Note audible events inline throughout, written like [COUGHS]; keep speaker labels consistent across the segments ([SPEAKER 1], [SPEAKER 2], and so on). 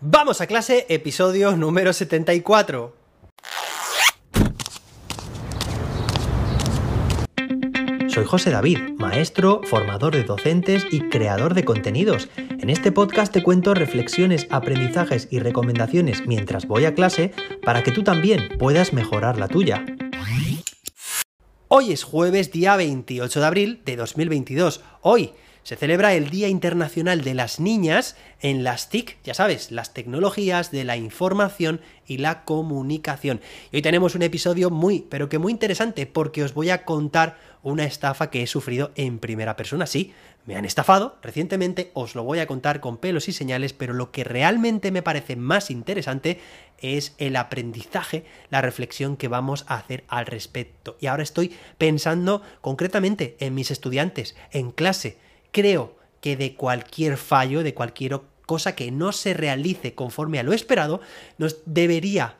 [SPEAKER 1] Vamos a clase, episodio número 74. Soy José David, maestro, formador de docentes y creador de contenidos. En este podcast te cuento reflexiones, aprendizajes y recomendaciones mientras voy a clase para que tú también puedas mejorar la tuya. Hoy es jueves día 28 de abril de 2022. Hoy se celebra el Día Internacional de las Niñas en las TIC, ya sabes, las tecnologías de la información y la comunicación. Y hoy tenemos un episodio muy, pero que muy interesante porque os voy a contar una estafa que he sufrido en primera persona. Sí, me han estafado recientemente, os lo voy a contar con pelos y señales, pero lo que realmente me parece más interesante es el aprendizaje, la reflexión que vamos a hacer al respecto. Y ahora estoy pensando concretamente en mis estudiantes, en clase, creo que de cualquier fallo, de cualquier cosa que no se realice conforme a lo esperado, nos debería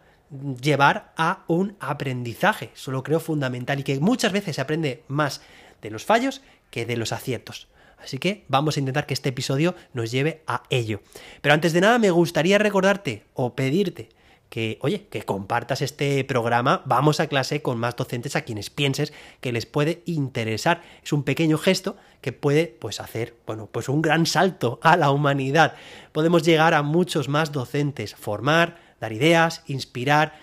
[SPEAKER 1] llevar a un aprendizaje. Eso lo creo fundamental y que muchas veces se aprende más de los fallos que de los aciertos. Así que vamos a intentar que este episodio nos lleve a ello. Pero antes de nada me gustaría recordarte o pedirte que, oye, que compartas este programa, vamos a clase con más docentes a quienes pienses que les puede interesar. Es un pequeño gesto que puede, pues, hacer, bueno, pues un gran salto a la humanidad. Podemos llegar a muchos más docentes, formar, dar ideas, inspirar,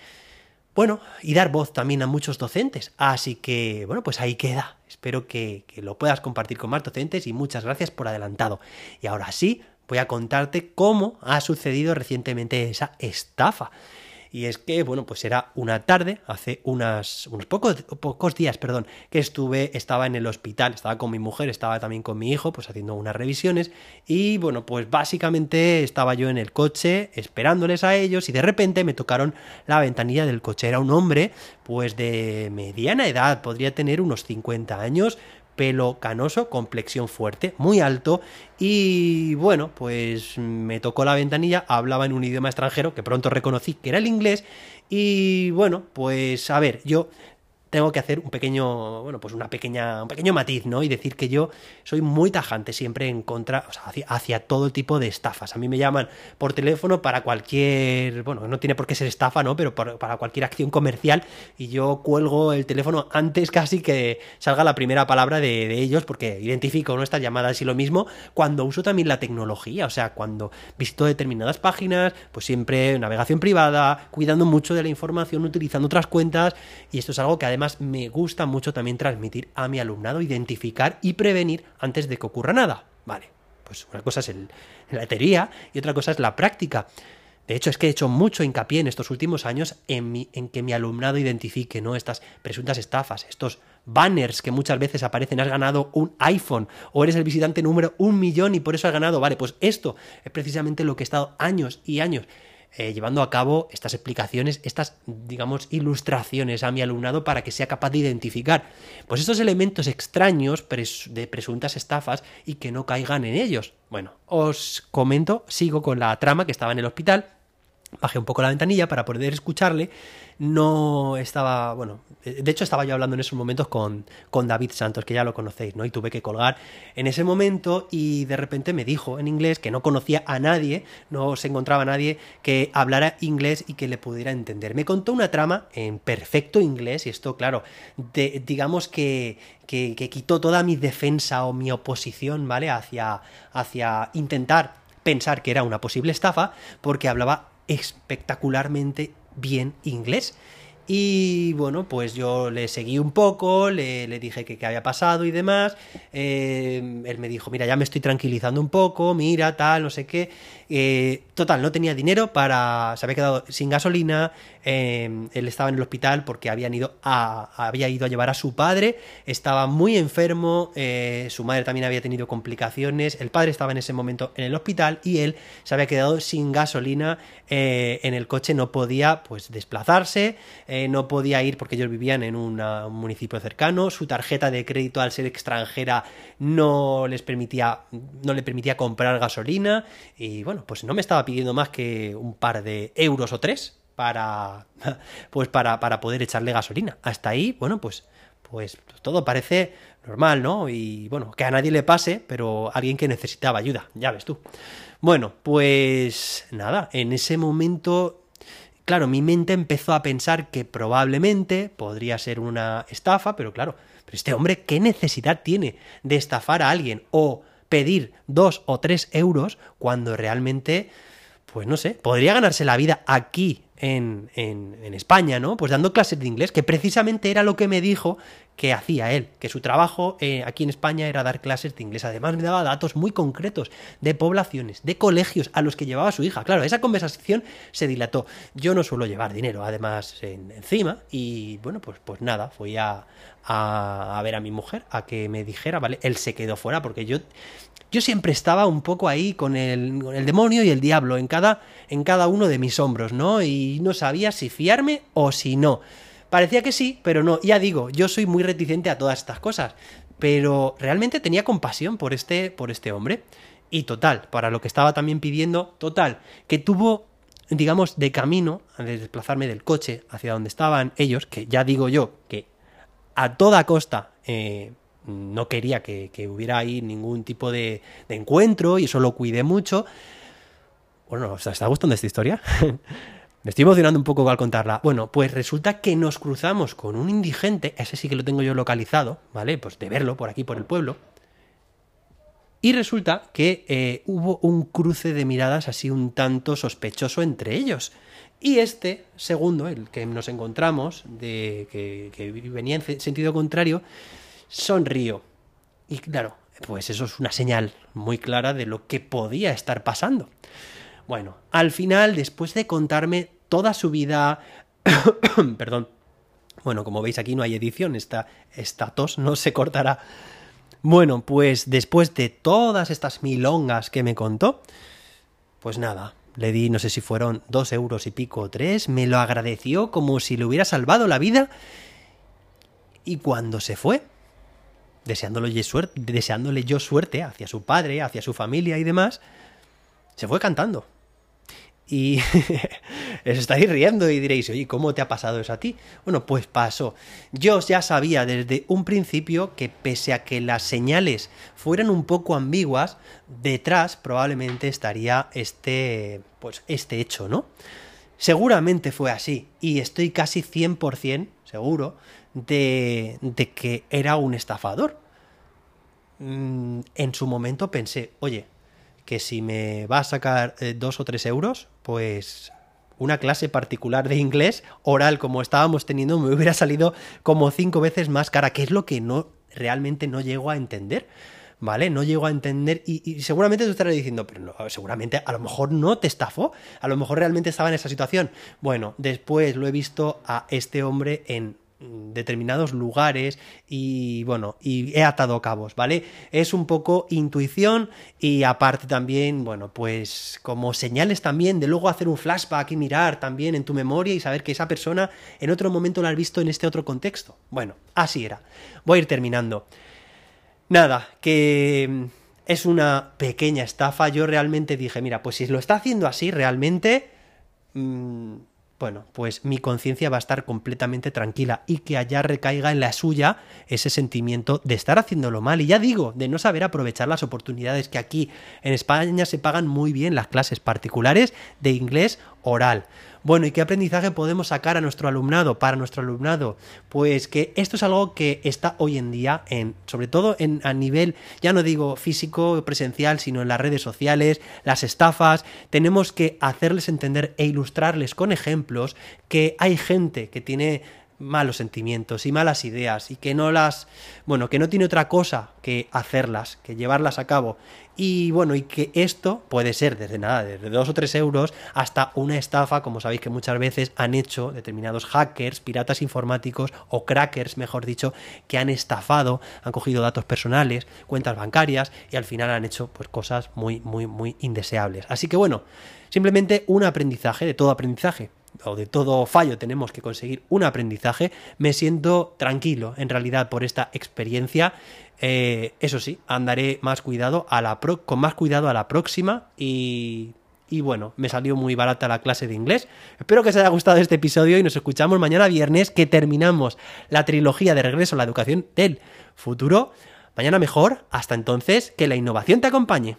[SPEAKER 1] bueno, y dar voz también a muchos docentes. Así que, bueno, pues ahí queda. Espero que, que lo puedas compartir con más docentes y muchas gracias por adelantado. Y ahora sí, voy a contarte cómo ha sucedido recientemente esa estafa. Y es que, bueno, pues era una tarde, hace unos pocos, pocos días, perdón, que estuve, estaba en el hospital, estaba con mi mujer, estaba también con mi hijo, pues haciendo unas revisiones. Y bueno, pues básicamente estaba yo en el coche esperándoles a ellos y de repente me tocaron la ventanilla del coche. Era un hombre, pues de mediana edad, podría tener unos 50 años, pelo canoso, complexión fuerte, muy alto. Y bueno, pues me tocó la ventanilla, hablaba en un idioma extranjero que pronto reconocí que era el inglés. Y bueno, pues a ver, yo tengo que hacer un pequeño, bueno, pues una pequeña, un pequeño matiz, ¿no? Y decir que yo soy muy tajante siempre en contra, o sea, hacia, todo tipo de estafas. A mí me llaman por teléfono para cualquier, bueno, no tiene por qué ser estafa, ¿no? Pero para cualquier acción comercial y yo cuelgo el teléfono antes casi que salga la primera palabra de, ellos porque identifico nuestras llamadas y lo mismo cuando uso también la tecnología, o sea, cuando visito determinadas páginas, pues siempre navegación privada, cuidando mucho de la información, utilizando otras cuentas y esto es algo que además me gusta mucho también transmitir a mi alumnado, identificar y prevenir antes de que ocurra nada. Vale, pues una cosa es la teoría y otra cosa es la práctica. De hecho, es que he hecho mucho hincapié en estos últimos años en, en que mi alumnado identifique ¿no? estas presuntas estafas, estos banners que muchas veces aparecen, has ganado un iPhone o eres el visitante número un millón y por eso has ganado. Vale, pues esto es precisamente lo que he estado años y años eh, llevando a cabo estas explicaciones, estas, digamos, ilustraciones a mi alumnado para que sea capaz de identificar pues estos elementos extraños de presuntas estafas y que no caigan en ellos. Bueno, os comento, sigo con la trama que estaba en el hospital, bajé un poco la ventanilla para poder escucharle no estaba, bueno, de hecho estaba yo hablando en esos momentos con, con, David Santos, que ya lo conocéis, ¿no? Y tuve que colgar en ese momento y de repente me dijo en inglés que no conocía a nadie, no se encontraba nadie que hablara inglés y que le pudiera entender. Me contó una trama en perfecto inglés y esto, claro, digamos que, que, que, quitó toda mi defensa o mi oposición, ¿vale? Hacia, hacia intentar pensar que era una posible estafa porque hablaba espectacularmente bien inglés. Y bueno, pues yo le seguí un poco, le, le dije que qué había pasado y demás. Eh, él me dijo, mira, ya me estoy tranquilizando un poco, mira, tal, no sé qué. Eh, total, no tenía dinero para. Se había quedado sin gasolina. Eh, él estaba en el hospital porque ido a, había ido a llevar a su padre. Estaba muy enfermo. Eh, su madre también había tenido complicaciones. El padre estaba en ese momento en el hospital y él se había quedado sin gasolina en el coche. No podía pues desplazarse. no podía ir porque ellos vivían en un municipio cercano. Su tarjeta de crédito, al ser extranjera, no les permitía. no le permitía comprar gasolina. Y bueno pues no me estaba pidiendo más que un par de euros o tres para, [LAUGHS] pues para, para poder echarle gasolina. Hasta ahí, bueno, pues, pues todo parece normal, ¿no? Y bueno, que a nadie le pase, pero alguien que necesitaba ayuda, ya ves tú. Bueno, pues nada, en ese momento, claro, mi mente empezó a pensar que probablemente podría ser una estafa, pero claro, este hombre, ¿qué necesidad tiene de estafar a alguien o pedir dos o tres euros cuando realmente, pues no sé, podría ganarse la vida aquí en, en, España, ¿no? Pues dando clases de inglés, que precisamente era lo que me dijo que hacía él, que su trabajo eh, aquí en España era dar clases de inglés. Además me daba datos muy concretos de poblaciones, de colegios a los que llevaba su hija. Claro, esa conversación se dilató. Yo no suelo llevar dinero, además, encima, y bueno, pues, pues nada, fui a, a, a ver a mi mujer, a que me dijera, ¿vale? Él se quedó fuera porque yo yo siempre estaba un poco ahí con el, el, demonio y el diablo en cada, en cada uno de mis hombros, ¿no? Y no sabía si fiarme o si no. Parecía que sí, pero no. Ya digo, yo soy muy reticente a todas estas cosas. Pero realmente tenía compasión por este, por este hombre. Y total, para lo que estaba también pidiendo, total, que tuvo, digamos, de camino, a desplazarme del coche hacia donde estaban ellos, que ya digo yo, que a toda costa eh, no quería que, hubiera ahí ningún tipo de, encuentro y eso lo cuidé mucho. Bueno, ¿os está gustando esta historia? [LAUGHS] Me estoy emocionando un poco al contarla. Bueno, pues resulta que nos cruzamos con un indigente, ese sí que lo tengo yo localizado, ¿vale? Pues de verlo por aquí, por el pueblo. Y resulta que eh, hubo un cruce de miradas así un tanto sospechoso entre ellos. Y este segundo, el que nos encontramos, de, que, que venía en sentido contrario, sonrío. Y claro, pues eso es una señal muy clara de lo que podía estar pasando. Bueno, al final, después de contarme toda su vida, [COUGHS] perdón, bueno, como veis aquí no hay edición, esta, esta tos no se cortará. Bueno, pues después de todas estas milongas que me contó, pues nada, le di, no sé si fueron dos euros y pico o tres, me lo agradeció como si le hubiera salvado la vida. Y cuando se fue, deseándole, suerte, deseándole yo suerte hacia su padre, hacia su familia y demás, se fue cantando. Y [LAUGHS] os estáis riendo y diréis, oye, ¿cómo te ha pasado eso a ti? Bueno, pues pasó. Yo ya sabía desde un principio que pese a que las señales fueran un poco ambiguas, detrás probablemente estaría este, pues este hecho, ¿no? Seguramente fue así y estoy casi 100% seguro de, de que era un estafador. Mm, en su momento pensé, oye, que si me va a sacar eh, dos o tres euros, pues una clase particular de inglés oral como estábamos teniendo me hubiera salido como cinco veces más cara, que es lo que no realmente no llego a entender. ¿Vale? No llego a entender y, seguramente tú estarás diciendo, pero no, seguramente a lo mejor no te estafó, a lo mejor realmente estaba en esa situación. Bueno, después lo he visto a este hombre en determinados lugares y bueno, y he atado cabos, ¿vale? Es un poco intuición y aparte también, bueno, pues como señales también de luego hacer un flashback y mirar también en tu memoria y saber que esa persona en otro momento la has visto en este otro contexto. Bueno, así era. Voy a ir terminando. Nada, que es una pequeña estafa. Yo realmente dije, mira, pues si lo está haciendo así, realmente... Mmm, bueno, pues mi conciencia va a estar completamente tranquila y que allá recaiga en la suya ese sentimiento de estar haciéndolo mal. Y ya digo, de no saber aprovechar las oportunidades que aquí en España se pagan muy bien las clases particulares de inglés oral. Bueno, ¿y qué aprendizaje podemos sacar a nuestro alumnado, para nuestro alumnado? Pues que esto es algo que está hoy en día, en, sobre todo en, a nivel, ya no digo físico, presencial, sino en las redes sociales, las estafas. Tenemos que hacerles entender e ilustrarles con ejemplos que hay gente que tiene malos sentimientos y malas ideas y que no las, bueno, que no tiene otra cosa que hacerlas, que llevarlas a cabo. Y bueno, y que esto puede ser desde nada, desde dos o tres euros hasta una estafa, como sabéis que muchas veces han hecho determinados hackers, piratas informáticos o crackers, mejor dicho, que han estafado, han cogido datos personales, cuentas bancarias y al final han hecho pues cosas muy, muy, muy indeseables. Así que bueno, simplemente un aprendizaje, de todo aprendizaje, o de todo fallo tenemos que conseguir un aprendizaje, me siento tranquilo en realidad por esta experiencia. Eh, eso sí, andaré más cuidado a la con más cuidado a la próxima y, y bueno, me salió muy barata la clase de inglés. Espero que os haya gustado este episodio y nos escuchamos mañana viernes que terminamos la trilogía de regreso a la educación del futuro. Mañana mejor, hasta entonces, que la innovación te acompañe.